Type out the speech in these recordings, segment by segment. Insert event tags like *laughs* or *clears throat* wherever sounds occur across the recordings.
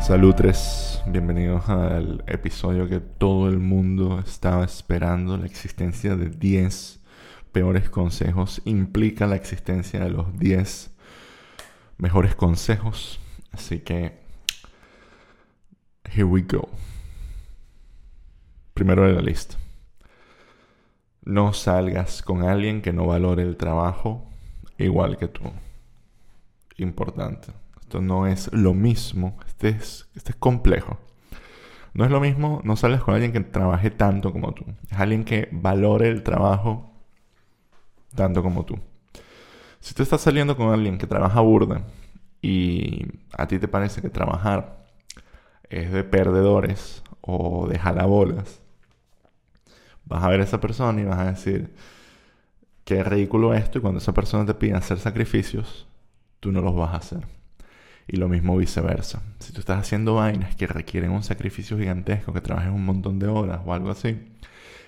Salutres, bienvenidos al episodio que todo el mundo estaba esperando. La existencia de 10 peores consejos implica la existencia de los 10 mejores consejos. Así que, here we go. Primero de la lista. No salgas con alguien que no valore el trabajo igual que tú. Importante. Esto no es lo mismo. Este es, este es complejo. No es lo mismo, no sales con alguien que trabaje tanto como tú. Es alguien que valore el trabajo tanto como tú. Si tú estás saliendo con alguien que trabaja burda y a ti te parece que trabajar es de perdedores o de jalabolas, vas a ver a esa persona y vas a decir, qué ridículo esto y cuando esa persona te pide hacer sacrificios, tú no los vas a hacer. Y lo mismo viceversa. Si tú estás haciendo vainas que requieren un sacrificio gigantesco, que trabajes un montón de horas o algo así,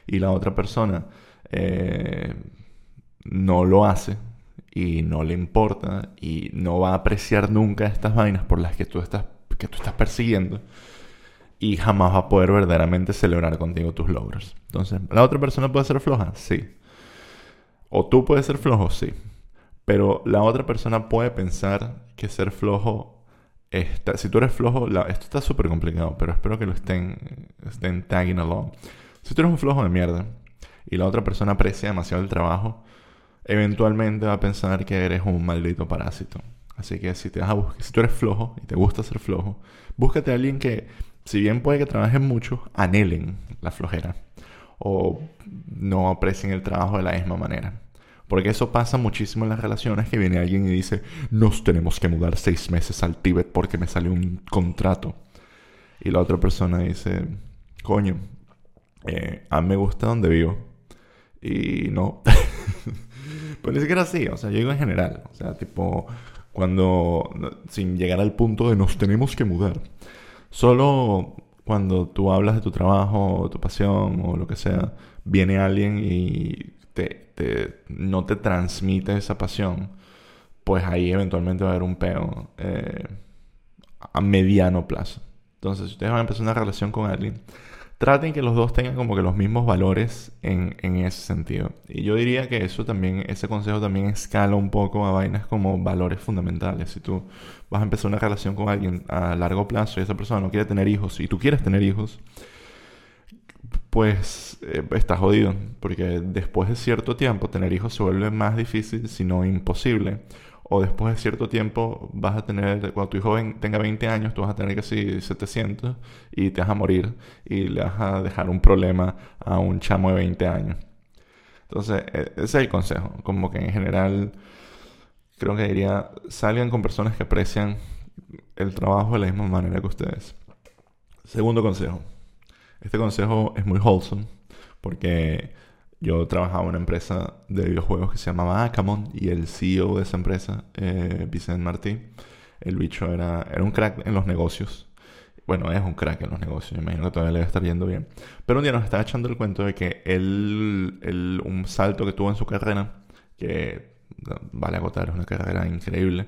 y la otra persona eh, no lo hace y no le importa y no va a apreciar nunca estas vainas por las que tú estás, que tú estás persiguiendo, y jamás va a poder verdaderamente celebrar contigo tus logros. Entonces, ¿la otra persona puede ser floja? Sí. ¿O tú puedes ser flojo? Sí. Pero la otra persona puede pensar que ser flojo está... Si tú eres flojo, esto está súper complicado, pero espero que lo estén, estén tagging along. Si tú eres un flojo de mierda y la otra persona aprecia demasiado el trabajo, eventualmente va a pensar que eres un maldito parásito. Así que si, te vas a si tú eres flojo y te gusta ser flojo, búscate a alguien que, si bien puede que trabajen mucho, anhelen la flojera o no aprecien el trabajo de la misma manera. Porque eso pasa muchísimo en las relaciones que viene alguien y dice, nos tenemos que mudar seis meses al Tíbet porque me salió un contrato. Y la otra persona dice, coño, eh, a mí me gusta donde vivo. Y no. *laughs* pues ni siquiera así, o sea, yo digo en general. O sea, tipo, cuando, sin llegar al punto de nos tenemos que mudar. Solo cuando tú hablas de tu trabajo, o tu pasión o lo que sea, viene alguien y te, no te transmite esa pasión, pues ahí eventualmente va a haber un peo eh, a mediano plazo. Entonces, si ustedes van a empezar una relación con alguien, traten que los dos tengan como que los mismos valores en, en, ese sentido. Y yo diría que eso también, ese consejo también escala un poco a vainas como valores fundamentales. Si tú vas a empezar una relación con alguien a largo plazo y esa persona no quiere tener hijos y tú quieres tener hijos, pues eh, estás jodido, porque después de cierto tiempo tener hijos se vuelve más difícil, si no imposible. O después de cierto tiempo vas a tener, cuando tu hijo tenga 20 años, tú vas a tener casi 700 y te vas a morir y le vas a dejar un problema a un chamo de 20 años. Entonces, e, ese es el consejo. Como que en general, creo que diría, salgan con personas que aprecian el trabajo de la misma manera que ustedes. Segundo consejo este consejo es muy wholesome porque yo trabajaba en una empresa de videojuegos que se llamaba Acamon y el CEO de esa empresa, eh, Vicente Martí, el bicho era, era un crack en los negocios. Bueno, es un crack en los negocios, me imagino que todavía le debe estar yendo bien. Pero un día nos estaba echando el cuento de que él, un salto que tuvo en su carrera, que vale agotar, es una carrera increíble,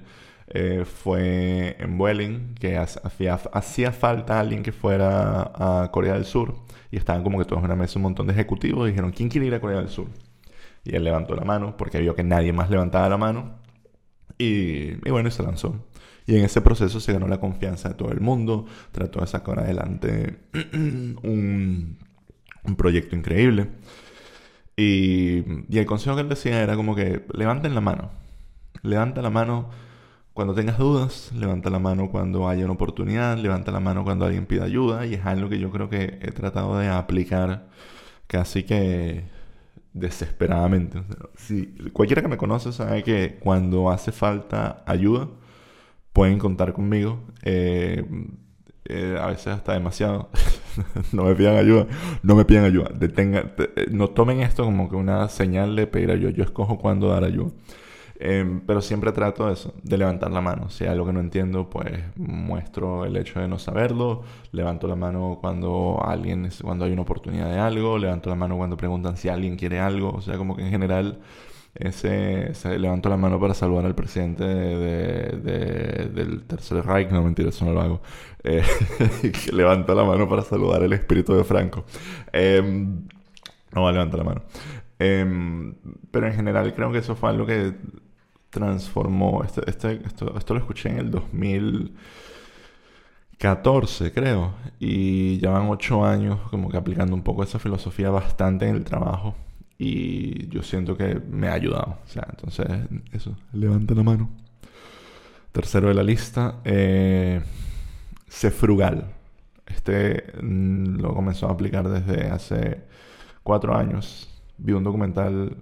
eh, fue en Welling, que hacía, hacía falta alguien que fuera a Corea del Sur. Y estaban como que todos en una mesa un montón de ejecutivos y dijeron, ¿quién quiere ir a Corea del Sur? Y él levantó la mano porque vio que nadie más levantaba la mano. Y, bueno, y se lanzó. Y en ese proceso se ganó la confianza de todo el mundo. Trató de sacar adelante *clears throat* un, un proyecto increíble. Y, y el consejo que él decía era como que levanten la mano. Levanta la mano cuando tengas dudas, levanta la mano cuando haya una oportunidad, levanta la mano cuando alguien pida ayuda y es algo que yo creo que he tratado de aplicar casi que desesperadamente. Si cualquiera que me conoce sabe que cuando hace falta ayuda, pueden contar conmigo. Eh, eh, a veces hasta demasiado. *laughs* no me pidan ayuda. No me pidan ayuda. Detenga, eh, no tomen esto como que una señal de pedir ayuda. Yo escojo cuándo dar ayuda. Em, pero siempre trato eso, de levantar la mano. Si hay algo que no entiendo, pues muestro el hecho de no saberlo. Levanto la mano cuando alguien, cuando hay una oportunidad de algo. Levanto la mano cuando preguntan si alguien quiere algo. O sea, como que en general Ese se levantó la mano para salvar al presidente de, del Tercer Reich. No, mentira, eso no lo hago. Eh, *laughs* levantó la mano para saludar el espíritu de Franco. Em, no levantar la mano. Em, pero en general creo que eso fue algo que transformó. Este, este, esto, esto lo escuché en el 2014, creo. Y llevan ocho años como que aplicando un poco esa filosofía bastante en el trabajo. Y yo siento que me ha ayudado. O sea, entonces, eso, levanta la mano. Tercero de la lista, eh, sé frugal. Este mm, lo comenzó a aplicar desde hace cuatro años. Vi un documental,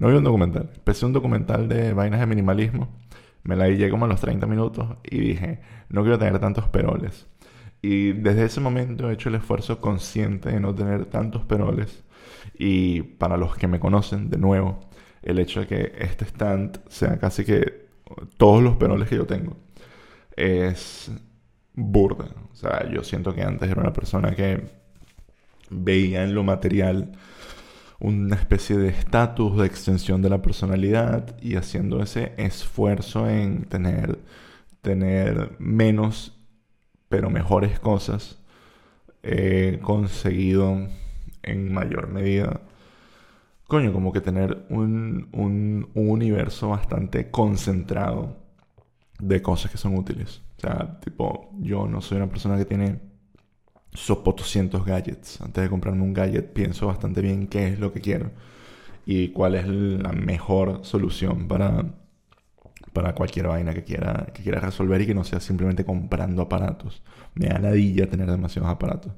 no vi un documental, empecé un documental de vainas de minimalismo. Me la llegué como a los 30 minutos y dije, no quiero tener tantos peroles. Y desde ese momento he hecho el esfuerzo consciente de no tener tantos peroles y para los que me conocen, de nuevo, el hecho de que este stand sea casi que todos los peroles que yo tengo es burda. O sea, yo siento que antes era una persona que veía en lo material una especie de estatus, de extensión de la personalidad y haciendo ese esfuerzo en tener, tener menos pero mejores cosas, he conseguido en mayor medida, coño, como que tener un, un, universo bastante concentrado de cosas que son útiles. O sea, tipo, yo no soy una persona que tiene sopotoscientos gadgets. Antes de comprarme un gadget, pienso bastante bien qué es lo que quiero y cuál es la mejor solución para, para cualquier vaina que quiera, que quiera resolver y que no sea simplemente comprando aparatos. Me da ladilla tener demasiados aparatos.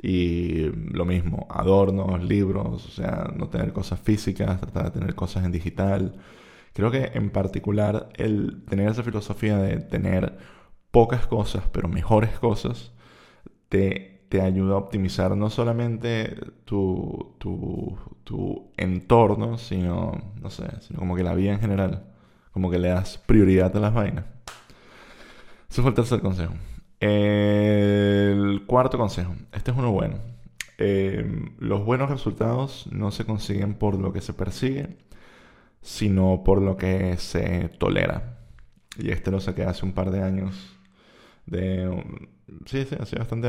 Y lo mismo, adornos, libros, o sea, no tener cosas físicas, tratar de tener cosas en digital. Creo que en particular el tener esa filosofía de tener pocas cosas, pero mejores cosas, te, te ayuda a optimizar no solamente tu, tu, tu entorno, sino, no sé, sino como que la vida en general. Como que le das prioridad a las vainas. Eso fue el tercer consejo. El cuarto consejo. Este es uno bueno. Em, los buenos resultados no se consiguen por lo que se persigue, sino por lo que se tolera. Y este lo saqué hace un par de años. De, sí, sí, hace bastante,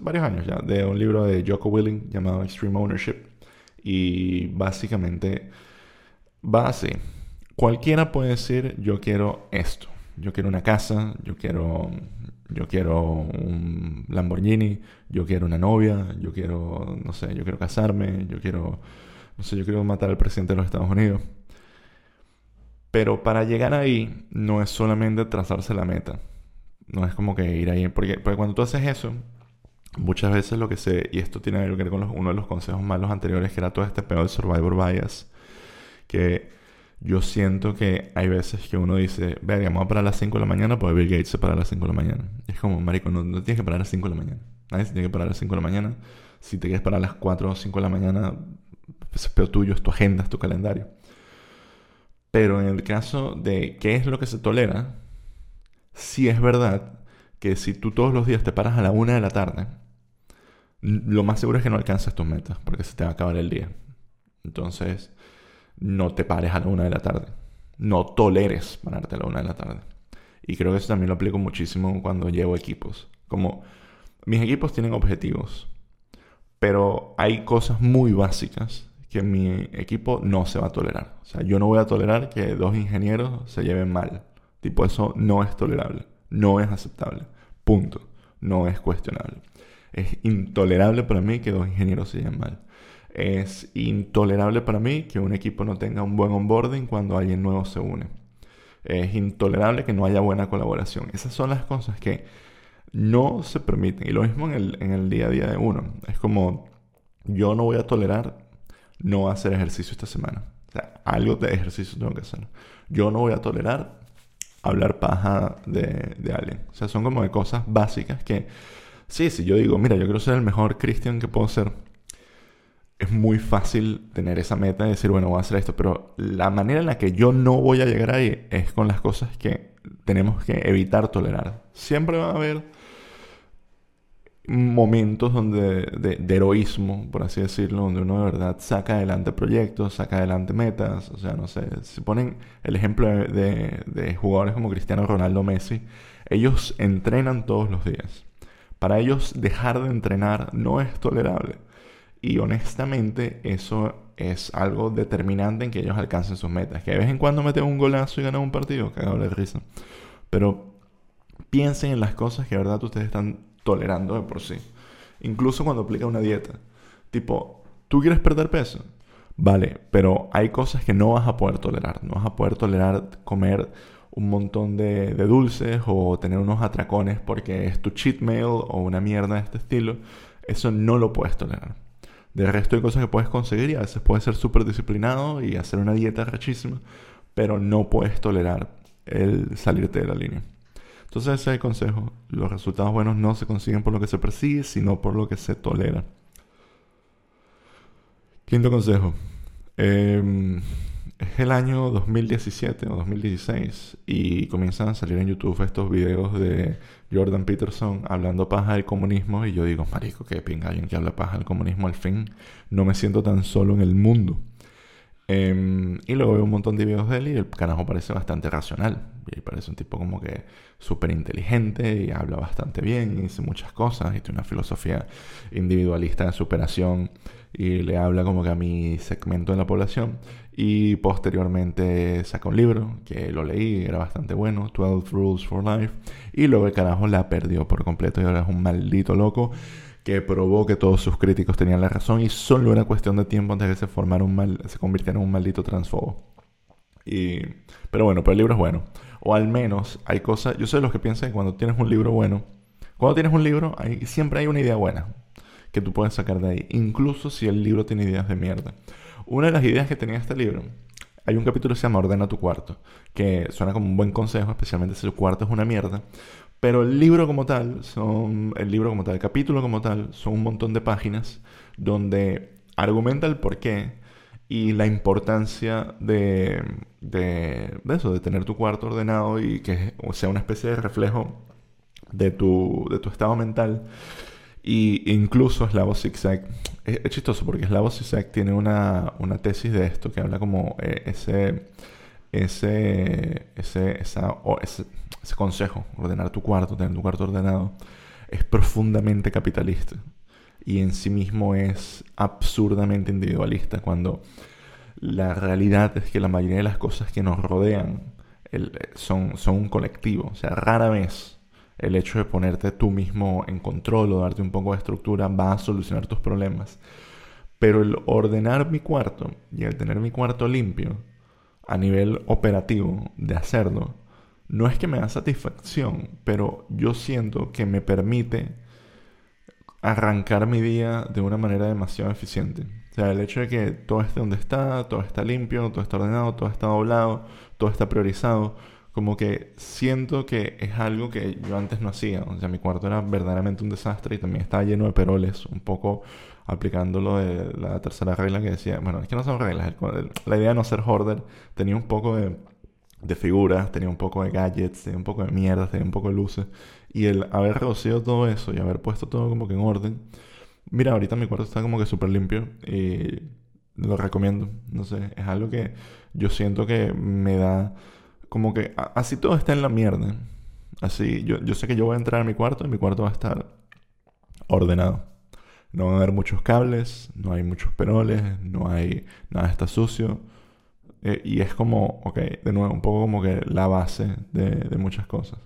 varios años ya, de un libro de Jocko Willing llamado Extreme Ownership. Y básicamente va así. Cualquiera puede decir, yo quiero esto. Yo quiero una casa, yo quiero yo quiero un Lamborghini, yo quiero una novia, yo quiero, no sé, yo quiero casarme, yo quiero, no sé, yo quiero matar al presidente de los Estados Unidos. Pero para llegar ahí no es solamente trazarse la meta. No es como que ir ahí. Porque, porque cuando tú haces eso, muchas veces lo que se. Y esto tiene que ver con uno de los consejos malos anteriores, que era todo este peor de Survivor Bias. Que yo siento que hay veces que uno dice, verga, vamos a parar a las 5 de la mañana, pues Bill Gates se para a las 5 de la mañana. es como, marico, no, tienes que parar a las 5 de la mañana. Nadie se tiene que parar a las 5 de la mañana. Si te quieres parar a las 4 o 5 de la mañana, es peor tuyo, es tu agenda, es tu calendario. Pero en el caso de qué es lo que se tolera, sí es verdad que si tú todos los días te paras a la 1 de la tarde, lo más seguro es que no alcances tus metas, porque se te va a acabar el día. Entonces, no te pares a la una de la tarde. No toleres pararte a la una de la tarde. Y creo que eso también lo aplico muchísimo cuando llevo equipos. Como mis equipos tienen objetivos, pero hay cosas muy básicas que mi equipo no se va a tolerar. O sea, yo no voy a tolerar que dos ingenieros se lleven mal. Tipo, eso no es tolerable. No es aceptable. Punto. No es cuestionable. Es intolerable para mí que dos ingenieros se lleven mal. Es intolerable para mí que un equipo no tenga un buen onboarding cuando alguien nuevo se une. Es intolerable que no haya buena colaboración. Esas son las cosas que no se permiten. Y lo mismo en el, en el día a día de uno. Es como, yo no voy a tolerar no hacer ejercicio esta semana. O sea, algo de ejercicio tengo que hacer. Yo no voy a tolerar hablar paja de, de alguien. O sea, son como de cosas básicas que, sí, si yo digo, mira, yo quiero ser el mejor cristian que puedo ser es muy fácil tener esa meta de decir, bueno, voy a hacer esto, pero la manera en la que yo no voy a llegar ahí es con las cosas que tenemos que evitar tolerar. Siempre va a haber momentos donde, de, heroísmo, por así decirlo, donde uno de verdad saca adelante proyectos, saca adelante metas, o sea, no sé, si ponen el ejemplo de, de jugadores como Cristiano Ronaldo Messi, ellos entrenan todos los días. Para ellos dejar de entrenar no es tolerable. Y honestamente eso es algo determinante en que ellos alcancen sus metas. Que de vez en cuando meten un golazo y ganan un partido, cagado de risa. Pero piensen en las cosas que de verdad ustedes están tolerando de por sí. Incluso cuando aplica una dieta. Tipo, ¿tú quieres perder peso? Vale, pero hay cosas que no vas a poder tolerar. No vas a poder tolerar comer un montón de, de, dulces o tener unos atracones porque es tu cheat meal o una mierda de este estilo. Eso no lo puedes tolerar. De resto hay cosas que puedes conseguir y a veces puedes ser súper disciplinado y hacer una dieta rachísima, pero no puedes tolerar el salirte de la línea. Entonces ese es el consejo. Los resultados buenos no se consiguen por lo que se persigue, sino por lo que se tolera. Quinto consejo. Em, es el año 2017 o 2016 y comienzan a salir en YouTube estos videos de Jordan Peterson hablando paja del comunismo y yo digo, marico, qué pinga alguien que habla paja del comunismo al fin. No me siento tan solo en el mundo. Em, y luego veo un montón de videos de él y el carajo parece bastante racional. Y parece un tipo como que súper inteligente y habla bastante bien y dice muchas cosas y tiene una filosofía individualista de superación y le habla como que a mi segmento de la población. Y posteriormente saca un libro que lo leí, era bastante bueno, 12 Rules for Life. Y luego el carajo la perdió por completo y ahora es un maldito loco que probó que todos sus críticos tenían la razón y solo era cuestión de tiempo antes de que se formara un mal, se convirtiera en un maldito transfobo. Y, pero bueno, pero el libro es bueno. O al menos hay cosas, yo soy de los que piensan que cuando tienes un libro bueno, cuando tienes un libro hay, siempre hay una idea buena que tú puedes sacar de ahí, incluso si el libro tiene ideas de mierda. Una de las ideas que tenía este libro, hay un capítulo que se llama Ordena tu cuarto, que suena como un buen consejo, especialmente si el cuarto es una mierda, pero el libro como tal, son, el libro como tal, el capítulo como tal, son un montón de páginas donde argumenta el porqué y la importancia de, de, eso, de tener tu cuarto ordenado y que sea una especie de reflejo de tu, de tu estado mental. Y incluso Slavoj Zigzag, es, es chistoso porque Slavoj Zigzag tiene una, una, tesis de esto que habla como eh, ese, ese, ese, esa, ese ese consejo, ordenar tu cuarto, tener tu cuarto ordenado, es profundamente capitalista y en sí mismo es absurdamente individualista cuando la realidad es que la mayoría de las cosas que nos rodean son, son un colectivo. O sea, rara vez el hecho de ponerte tú mismo en control o darte un poco de estructura va a solucionar tus problemas. Pero el ordenar mi cuarto y el tener mi cuarto limpio a nivel operativo de hacerlo no es que me da satisfacción, pero yo siento que me permite arrancar mi día de una manera demasiado eficiente. O sea, el hecho de que todo esté donde está, todo está limpio, todo está ordenado, todo está doblado, todo está priorizado, como que siento que es algo que yo antes no hacía. O sea, mi cuarto era verdaderamente un desastre y también estaba lleno de peroles, un poco aplicándolo de la tercera regla que decía, bueno, es que no son reglas, la idea de no ser hoarder tenía un poco de de figuras, tenía un poco de gadgets, tenía un poco de mierda, tenía un poco de luces. Y el haber reducido todo eso y haber puesto todo como que en orden. Mira, ahorita mi cuarto está como que súper limpio y lo recomiendo. No sé, es algo que yo siento que me da como que así todo está en la mierda. Así, yo, yo sé que yo voy a entrar a mi cuarto y mi cuarto va a estar ordenado. No va a haber muchos cables, no hay muchos peroles, no hay nada está sucio eh, y es como, ok, de nuevo, un poco como que la base de, muchas cosas.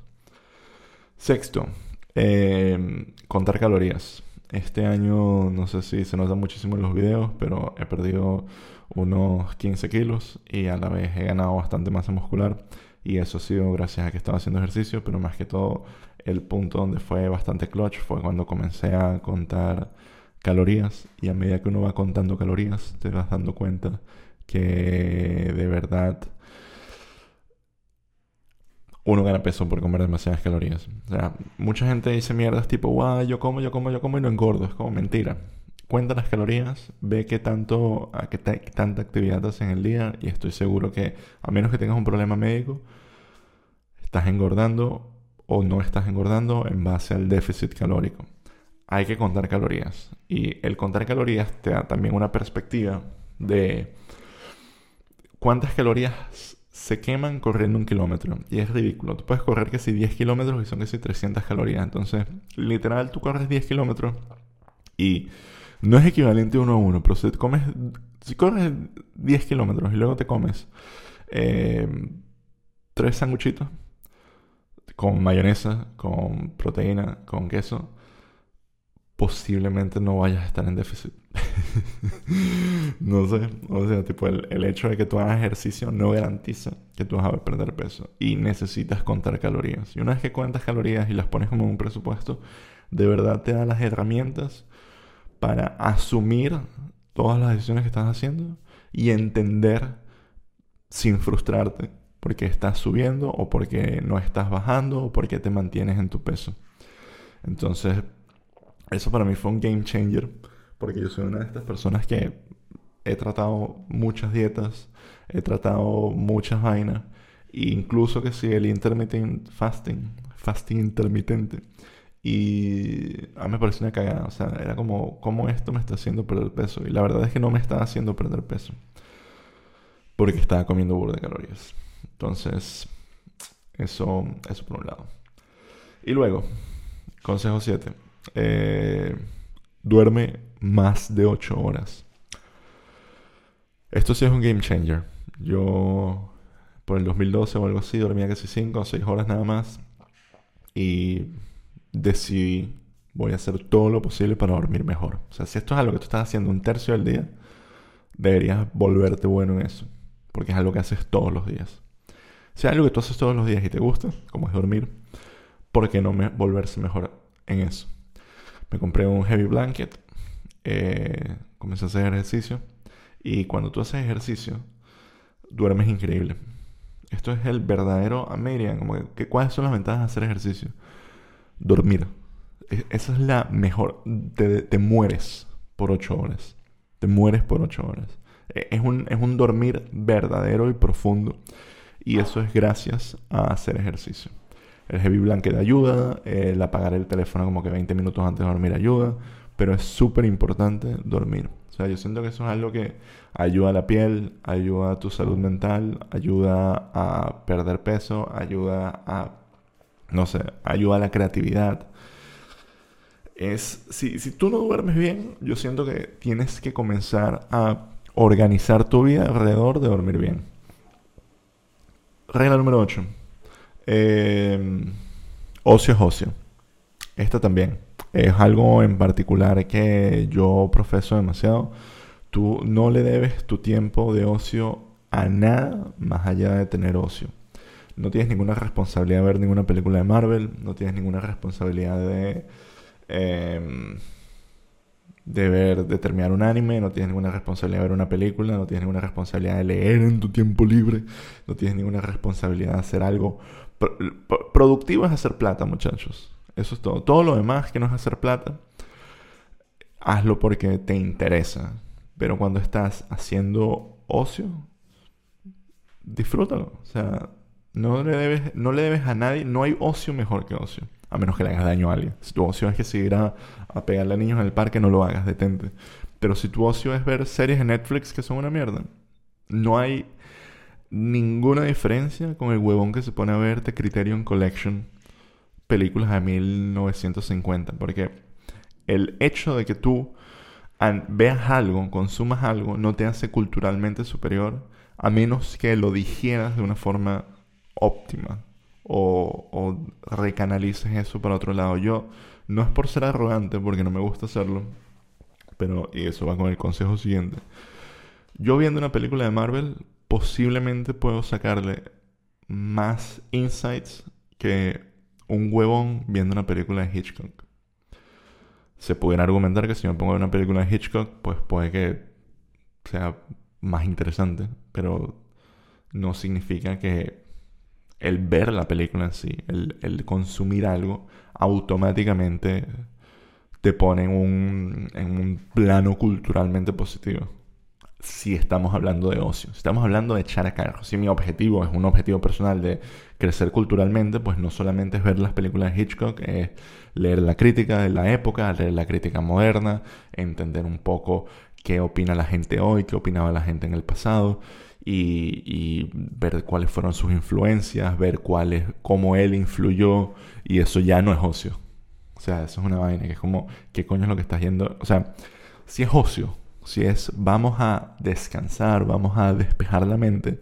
Sexto, em, contar calorías. Este año, no sé si se nota muchísimo en los videos, pero he perdido unos 15 kilos y a la vez he ganado bastante masa muscular. Y eso ha sido gracias a que estaba haciendo ejercicio, pero más que todo el punto donde fue bastante clutch fue cuando comencé a contar calorías y a medida que uno va contando calorías te vas dando cuenta que de verdad uno gana peso por comer demasiadas calorías. O sea, mucha gente dice mierdas tipo, guau, yo como, yo como, yo como y no engordo. Es como mentira. Cuenta las calorías, ve qué tanto, a qué, tanta actividad haces en el día y estoy seguro que, a menos que tengas un problema médico, estás engordando o no estás engordando en base al déficit calórico. Hay que contar calorías. Y el contar calorías te da también una perspectiva de cuántas calorías se queman corriendo un kilómetro. Y es ridículo. Tú puedes correr que si 10 kilómetros y son que si 300 calorías. Entonces, literal, tú corres 10 kilómetros y no es equivalente uno a uno. Pero si comes, si corres 10 kilómetros y luego te comes eh, tres sanguchitos con mayonesa, con proteína, con queso, posiblemente no vayas a estar en déficit. *laughs* no sé, o sea, tipo el, hecho de que tú hagas ejercicio no garantiza que tú vas a perder peso y necesitas contar calorías. Y una vez que cuentas calorías y las pones como un presupuesto, de verdad te da las herramientas para asumir todas las decisiones que estás haciendo y entender sin frustrarte porque estás subiendo o porque no estás bajando o porque te mantienes en tu peso. Entonces, eso para mí fue un game changer porque yo soy una de estas personas que he tratado muchas dietas, he tratado muchas vainas, e incluso que si el intermittent fasting, fasting intermitente, y a mí me pareció una cagada, o sea, era como, ¿cómo esto me está haciendo perder peso? Y la verdad es que no me está haciendo perder peso, porque estaba comiendo burro de calorías. Entonces, eso, eso por un lado. Y luego, consejo 7. Eh, duerme más de 8 horas. Esto sí es un game changer. Yo por el 2012 o algo así dormía casi 5 o 6 horas nada más. Y decidí, voy a hacer todo lo posible para dormir mejor. O sea, si esto es algo que tú estás haciendo un tercio del día, deberías volverte bueno en eso. Porque es algo que haces todos los días. Si es algo que tú haces todos los días y te gusta, como es dormir, ¿por qué no volverse mejor en eso? Me compré un heavy blanket eh, comencé a hacer ejercicio. Y cuando tú haces ejercicio, duermes increíble. Esto es el verdadero American. Como que, ¿Cuáles son las ventajas de hacer ejercicio? Dormir. E, esa es la mejor. Te, mueres por ocho horas. Te mueres por ocho horas. E, es un, es un dormir verdadero y profundo. Y eso es gracias a hacer ejercicio. El heavy blanket ayuda, el apagar el teléfono como que 20 minutos antes de dormir ayuda, pero es súper importante dormir. O sea, yo siento que eso es algo que ayuda a la piel, ayuda a tu salud mental, ayuda a perder peso, ayuda a, no sé, ayuda a la creatividad. Es, si, si tú no duermes bien, yo siento que tienes que comenzar a organizar tu vida alrededor de dormir bien. Regla número 8. Eh, ocio es ocio. Esta también es algo en particular que yo profeso demasiado. Tú no le debes tu tiempo de ocio a nada más allá de tener ocio. No tienes ninguna responsabilidad de ver ninguna película de Marvel, no tienes ninguna responsabilidad de, em, de ver, de terminar un anime, no tienes ninguna responsabilidad de ver una película, no tienes ninguna responsabilidad de leer en tu tiempo libre, no tienes ninguna responsabilidad de hacer algo. Productivo es hacer plata, muchachos. Eso es todo. Todo lo demás que no es hacer plata, hazlo porque te interesa. Pero cuando estás haciendo ocio, disfrútalo. O sea, no le debes, no le debes a nadie, no hay ocio mejor que ocio. A menos que le hagas daño a alguien. Si tu ocio es que seguir a, a pegarle a niños en el parque, no lo hagas, detente. Pero si tu ocio es ver series de Netflix que son una mierda, no hay ninguna diferencia con el huevón que se pone a ver The Criterion Collection películas de 1950, porque el hecho de que tú veas algo, consumas algo, no te hace culturalmente superior a menos que lo digieras de una forma óptima o, o recanalices eso para otro lado. Yo no es por ser arrogante, porque no me gusta hacerlo, pero y eso va con el consejo siguiente. Yo viendo una película de Marvel, posiblemente puedo sacarle más insights que un huevón viendo una película de Hitchcock. Se pudiera argumentar que si me pongo a ver una película de Hitchcock, pues puede que sea más interesante, pero no significa que el ver la película en sí, el, consumir algo, automáticamente te pone en un, en un plano culturalmente positivo. Si estamos hablando de ocio, si estamos hablando de echar a carro, si mi objetivo es un objetivo personal de crecer culturalmente, pues no solamente es ver las películas de Hitchcock, es leer la crítica de la época, leer la crítica moderna, entender un poco qué opina la gente hoy, qué opinaba la gente en el pasado. Y, ver cuáles fueron sus influencias, ver cuáles, cómo él influyó, y eso ya no es ocio. O sea, eso es una vaina que es como, ¿qué coño es lo que estás yendo? O sea, si es ocio, si es vamos a descansar, vamos a despejar la mente,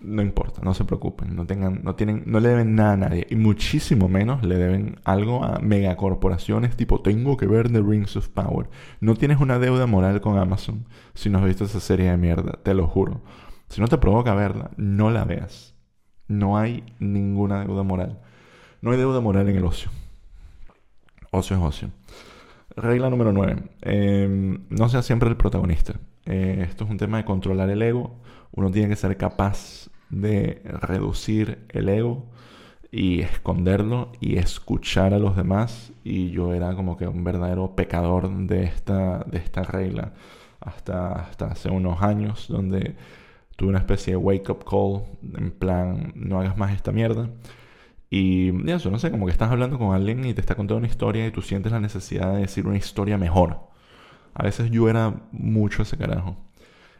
no importa, no se preocupen, no tengan, no tienen, no le deben nada a nadie y muchísimo menos le deben algo a megacorporaciones tipo tengo que ver The Rings of Power. No tienes una deuda moral con Amazon si no has visto esa serie de mierda, te lo juro. Si no te provoca verla, no la veas. No hay ninguna deuda moral. No hay deuda moral en el ocio. Ocio es ocio. Regla número 9. Em, no sea siempre el protagonista. Eh, esto es un tema de controlar el ego. Uno tiene que ser capaz de reducir el ego y esconderlo y escuchar a los demás. Y yo era como que un verdadero pecador de esta, de esta regla hasta, hasta hace unos años, donde tuve una especie de wake up call en plan, no hagas más esta mierda. Y eso, no sé, como que estás hablando con alguien y te está contando una historia y tú sientes la necesidad de decir una historia mejor. A veces yo era mucho ese carajo.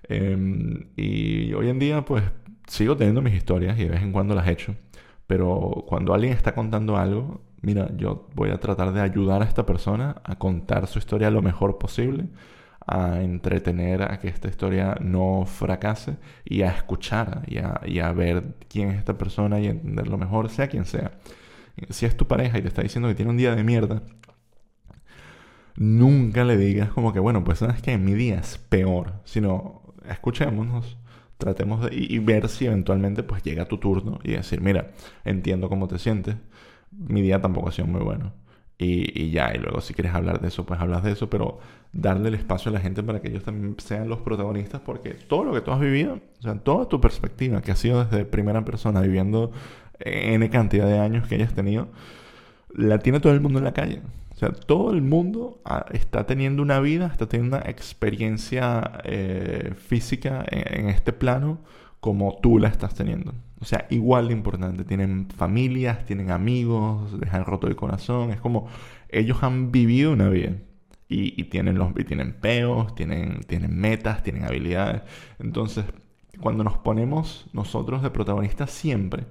Em, y hoy en día, pues, sigo teniendo mis historias y de vez en cuando las echo. Pero cuando alguien está contando algo, mira, yo voy a tratar de ayudar a esta persona a contar su historia lo mejor posible a entretener a que esta historia no fracase y a escuchar y a, y a ver quién es esta persona y entenderlo mejor, sea quien sea. Si es tu pareja y te está diciendo que tiene un día de mierda, nunca le digas como que, bueno, pues sabes que mi día es peor, sino escuchémonos, tratemos de y, ver si eventualmente pues llega tu turno y decir, mira, entiendo cómo te sientes, mi día tampoco ha sido muy bueno. Y, ya, y luego si quieres hablar de eso, pues hablas de eso, pero darle el espacio a la gente para que ellos también sean los protagonistas, porque todo lo que tú has vivido, o sea, toda tu perspectiva que ha sido desde primera persona, viviendo N cantidad de años que hayas tenido, la tiene todo el mundo en la calle. O sea, todo el mundo ah, está teniendo una vida, está teniendo una experiencia eh, física en este plano como tú la estás teniendo. O sea, igual de importante. Tienen familias, tienen amigos, les han roto el corazón. Es como ellos han vivido una vida. Y, tienen, los, tienen peos, tienen, tienen metas, tienen habilidades. Entonces, cuando nos ponemos nosotros de protagonistas siempre,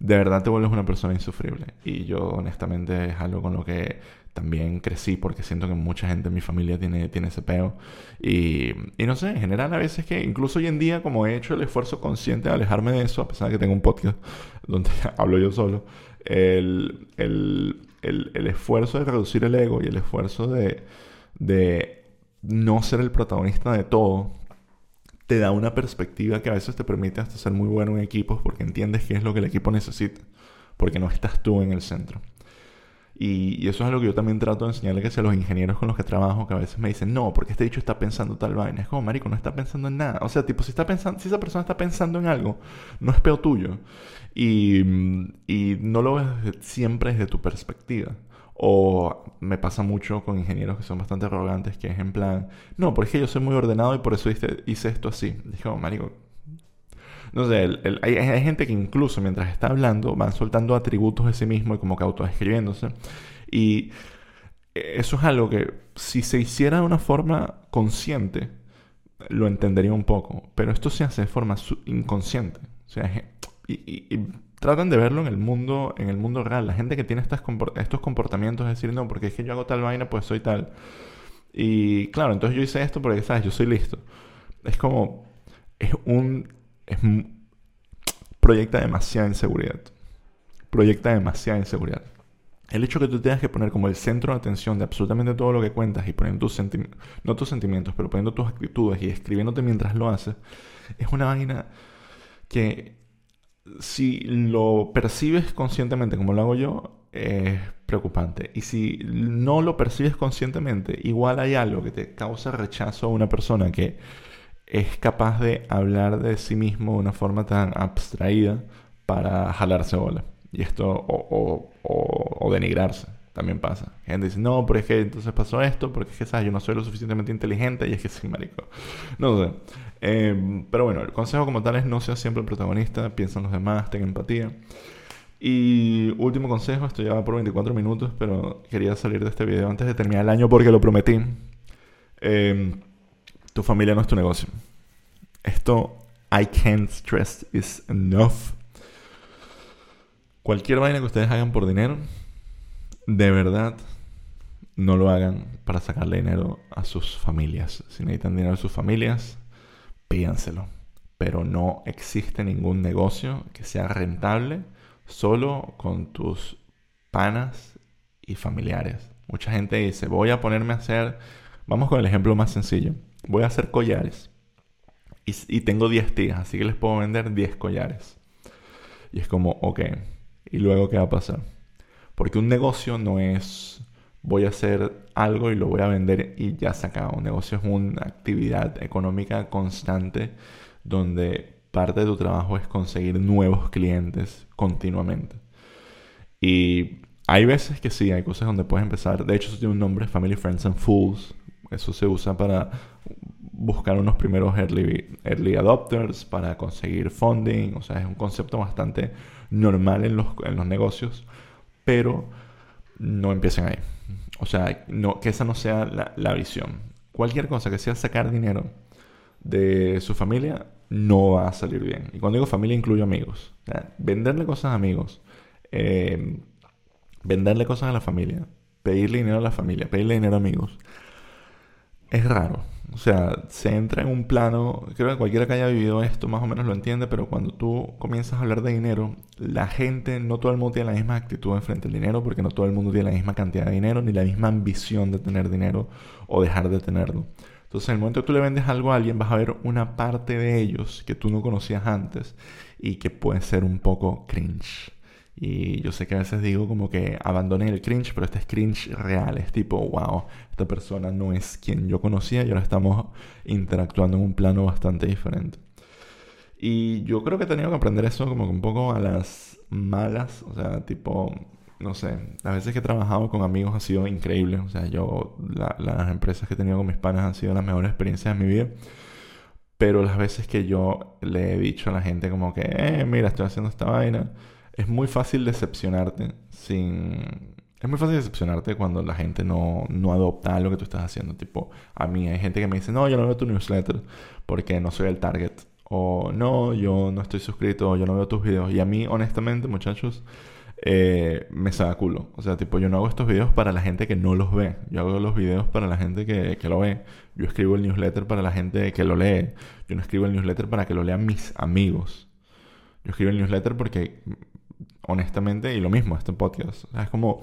de verdad te vuelves una persona insufrible. Y yo honestamente es algo con lo que también crecí porque siento que mucha gente en mi familia tiene, tiene ese peo. Y, y, no sé, en general a veces que incluso hoy en día como he hecho el esfuerzo consciente de alejarme de eso, a pesar de que tengo un podcast *laughs* donde *laughs* hablo yo solo, el, el, el, el esfuerzo de reducir el ego y el esfuerzo de, de no ser el protagonista de todo, te da una perspectiva que a veces te permite hasta ser muy bueno en equipos porque entiendes qué es lo que el equipo necesita, porque no estás tú en el centro. Y, eso es algo que yo también trato de enseñarle que a los ingenieros con los que trabajo, que a veces me dicen, no, porque este dicho está pensando tal vaina. Es como, marico, no está pensando en nada. O sea, tipo, si, está pensando, si esa persona está pensando en algo, no es peor tuyo. Y, y no lo ves siempre desde tu perspectiva. O me pasa mucho con ingenieros que son bastante arrogantes, que es en plan, no, porque yo soy muy ordenado y por eso hice, hice esto así. Dije, como, marico, no hay, gente que incluso mientras está hablando van soltando atributos de sí mismo y como que autodescribiéndose. Y eso es algo que si se hiciera de una forma consciente, lo entendería un poco. Pero esto se hace de forma inconsciente. O sea, y, tratan de verlo en el mundo, en el mundo real. La gente que tiene estos comportamientos es decir, no, porque es que yo hago tal vaina, pues soy tal. Y claro, entonces yo hice esto porque, ¿sabes? Yo soy listo. Es como, es un es, proyecta demasiada inseguridad. Proyecta demasiada inseguridad. El hecho que tú tengas que poner como el centro de atención de absolutamente todo lo que cuentas y poniendo tus sentimientos, no tus sentimientos, pero poniendo tus actitudes y escribiéndote mientras lo haces, es una vaina que si lo percibes conscientemente como lo hago yo, es preocupante. Y si no lo percibes conscientemente, igual hay algo que te causa rechazo a una persona que es capaz de hablar de sí mismo de una forma tan abstraída para jalarse bola. Y esto, o, o, denigrarse. también pasa. Gente dice, no, pero es que entonces pasó esto, porque es que, ¿sabes? Yo no soy lo suficientemente inteligente y es que sí, marico. No sé. Eh, pero bueno, el consejo como tal es no seas siempre el protagonista, piensa en los demás, ten empatía. Y último consejo, esto ya va por 24 minutos, pero quería salir de este video antes de terminar el año porque lo prometí. Eh, tu familia no es tu negocio. Esto, I can't stress is enough. Cualquier vaina que ustedes hagan por dinero, de verdad, no lo hagan para sacarle dinero a sus familias. Si necesitan dinero a sus familias, pídanselo. Pero no existe ningún negocio que sea rentable solo con tus panas y familiares. Mucha gente dice, voy a ponerme a hacer, vamos con el ejemplo más sencillo, voy a hacer collares. Y, tengo 10 tías, así que les puedo vender 10 collares. Y es como, ok, ¿Y luego qué va a pasar? Porque un negocio no es voy a hacer algo y lo voy a vender y ya se acaba. Un negocio es una actividad económica constante donde parte de tu trabajo es conseguir nuevos clientes continuamente. Y hay veces que sí, hay cosas donde puedes empezar. De hecho, eso tiene un nombre, Family, Friends and Fools. Eso se usa para buscar unos primeros early, early adopters, para conseguir funding. O sea, es un concepto bastante normal en los, en los negocios, pero no empiecen ahí. O sea, no, que esa no sea la, la visión. Cualquier cosa que sea sacar dinero de su familia no va a salir bien. Y cuando digo familia incluyo amigos. venderle cosas a amigos, eh, venderle cosas a la familia, pedirle dinero a la familia, pedirle dinero a amigos, es raro. O sea, se entra en un plano, creo que cualquiera que haya vivido esto más o menos lo entiende, pero cuando tú comienzas a hablar de dinero, la gente, no todo el mundo tiene la misma actitud frente al dinero, porque no todo el mundo tiene la misma cantidad de dinero, ni la misma ambición de tener dinero o dejar de tenerlo. Entonces, en el momento que tú le vendes algo a alguien, vas a ver una parte de ellos que tú no conocías antes y que puede ser un poco cringe. Y yo sé que a veces digo como que abandoné el cringe, pero este es cringe real. Es tipo, wow, esta persona no es quien yo conocía y ahora estamos interactuando en un plano bastante diferente. Y yo creo que he tenido que aprender eso como que un poco a las malas. O sea, tipo, no sé, las veces que he trabajado con amigos ha sido increíble. O sea, yo, las empresas que he tenido con mis panas han sido las mejores experiencias de mi vida. Pero las veces que yo le he dicho a la gente como que, eh, mira, estoy haciendo esta vaina es muy fácil decepcionarte sin... Es muy fácil decepcionarte cuando la gente no, no adopta lo que tú estás haciendo. Tipo, a mí hay gente que me dice, no, yo no veo tu newsletter porque no soy el target. O no, yo no estoy suscrito, yo no veo tus videos. Y a mí, honestamente, muchachos, eh, me saca culo. O sea, tipo, yo no hago estos videos para la gente que no los ve. Yo hago los videos para la gente que, que lo ve. Yo escribo el newsletter para la gente que lo lee. Yo no escribo el newsletter para que lo lean mis amigos. Yo escribo el newsletter porque honestamente, y lo mismo, este podcast. es como,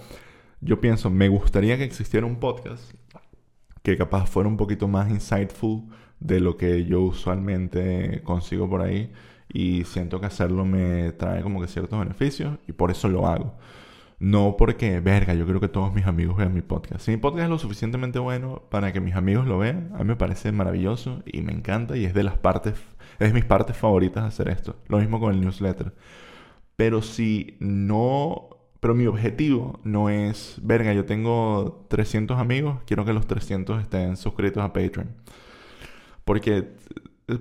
yo pienso, me gustaría que existiera un podcast que capaz fuera un poquito más insightful de lo que yo usualmente consigo por ahí y siento que hacerlo me trae como que ciertos beneficios y por eso lo hago. No porque, verga, yo creo que todos mis amigos vean mi podcast. Si mi podcast es lo suficientemente bueno para que mis amigos lo vean, a mí me parece maravilloso y me encanta y es de las partes, es de mis partes favoritas hacer esto. Lo mismo con el newsletter. Pero si no... Pero mi objetivo no es, verga, yo tengo 300 amigos, quiero que los 300 estén suscritos a Patreon. Porque,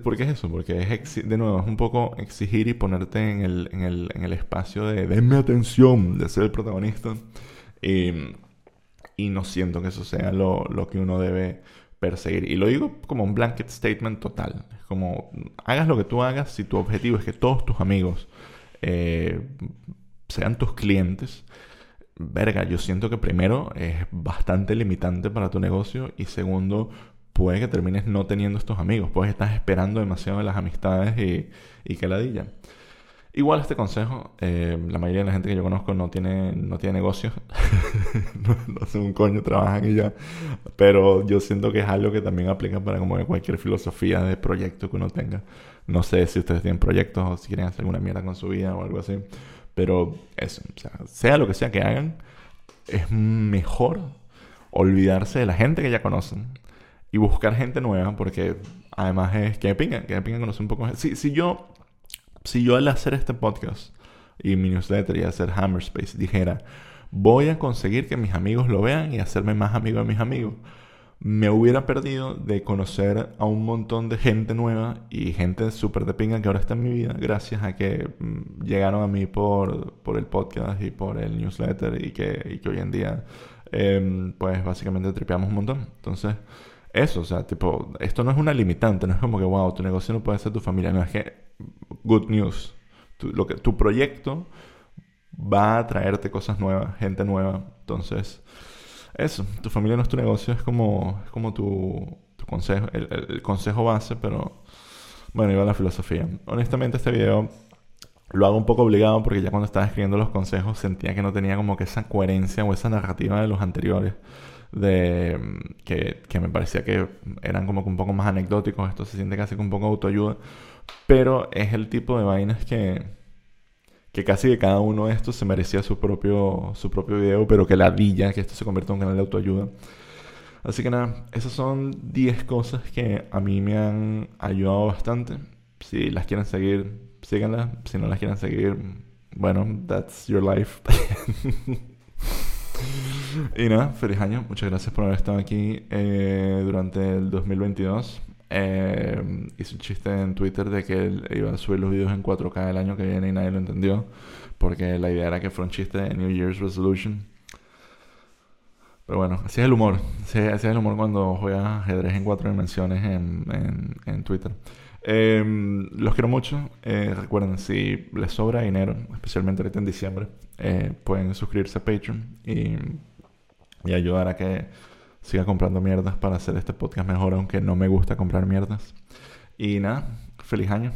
¿por qué es eso? Porque es, de nuevo, es un poco exigir y ponerte en el, en el, en el espacio de, denme atención, de ser el protagonista. Y, y no siento que eso sea lo, lo que uno debe perseguir. Y lo digo como un blanket statement total. Es como, hagas lo que tú hagas, si tu objetivo es que todos tus amigos eh, sean tus clientes, verga, yo siento que primero es bastante limitante para tu negocio y segundo, puede que termines no teniendo estos amigos, pues estás esperando demasiado de las amistades y, y que ladilla. Igual este consejo, eh, la mayoría de la gente que yo conozco no tiene, no tiene negocios, *laughs* no, no un coño, trabajan y ya, pero yo siento que es algo que también aplica para como cualquier filosofía de proyecto que uno tenga. No sé si ustedes tienen proyectos o si quieren hacer alguna mierda con su vida o algo así. Pero eso, sea, lo que sea que hagan, es mejor olvidarse de la gente que ya conocen y buscar gente nueva porque además es que me pingan, que me pingan conocer un poco. Si, si yo, si yo al hacer este podcast y mi newsletter y hacer Hammerspace dijera, voy a conseguir que mis amigos lo vean y hacerme más amigo de mis amigos. Me hubiera perdido de conocer a un montón de gente nueva y gente súper de pinga que ahora está en mi vida gracias a que mm, llegaron a mí por, por el podcast y por el newsletter y que, y que hoy en día em, pues básicamente tripeamos un montón. Entonces eso, o sea, tipo, esto no es una limitante, no es como que, wow, tu negocio no puede ser tu familia, no es que, good news, tu, lo que, tu proyecto va a traerte cosas nuevas, gente nueva, entonces, eso, tu familia no es tu negocio, es como, es como tu, tu consejo, el, el, consejo base, pero, bueno, iba la filosofía. Honestamente, este video lo hago un poco obligado porque ya cuando estaba escribiendo los consejos sentía que no tenía como que esa coherencia o esa narrativa de los anteriores de que, que, me parecía que eran como que un poco más anecdóticos, esto se siente casi como un poco autoayuda, pero es el tipo de vainas que, que casi que cada uno de estos se merecía su propio, su propio video, pero que la villa, que esto se convierte en un canal de autoayuda. Así que nada, esas son 10 cosas que a mí me han ayudado bastante. Si las quieren seguir, síganlas. Si no las quieren seguir, bueno, that's your life. *laughs* Y nada, feliz año. Muchas gracias por haber estado aquí eh, durante el 2022. Eh, hice un chiste en Twitter de que iba a subir los videos en 4K el año que viene y nadie lo entendió. Porque la idea era que fuera un chiste de New Year's Resolution. Pero bueno, así es el humor. Así, es el humor cuando juegas ajedrez en cuatro dimensiones en, en, Twitter. Em, los quiero mucho. Eh, recuerden, si les sobra dinero, especialmente ahorita en diciembre, eh, pueden suscribirse a Patreon y, y, ayudar a que siga comprando mierdas para hacer este podcast mejor, aunque no me gusta comprar mierdas. Y nada, feliz año.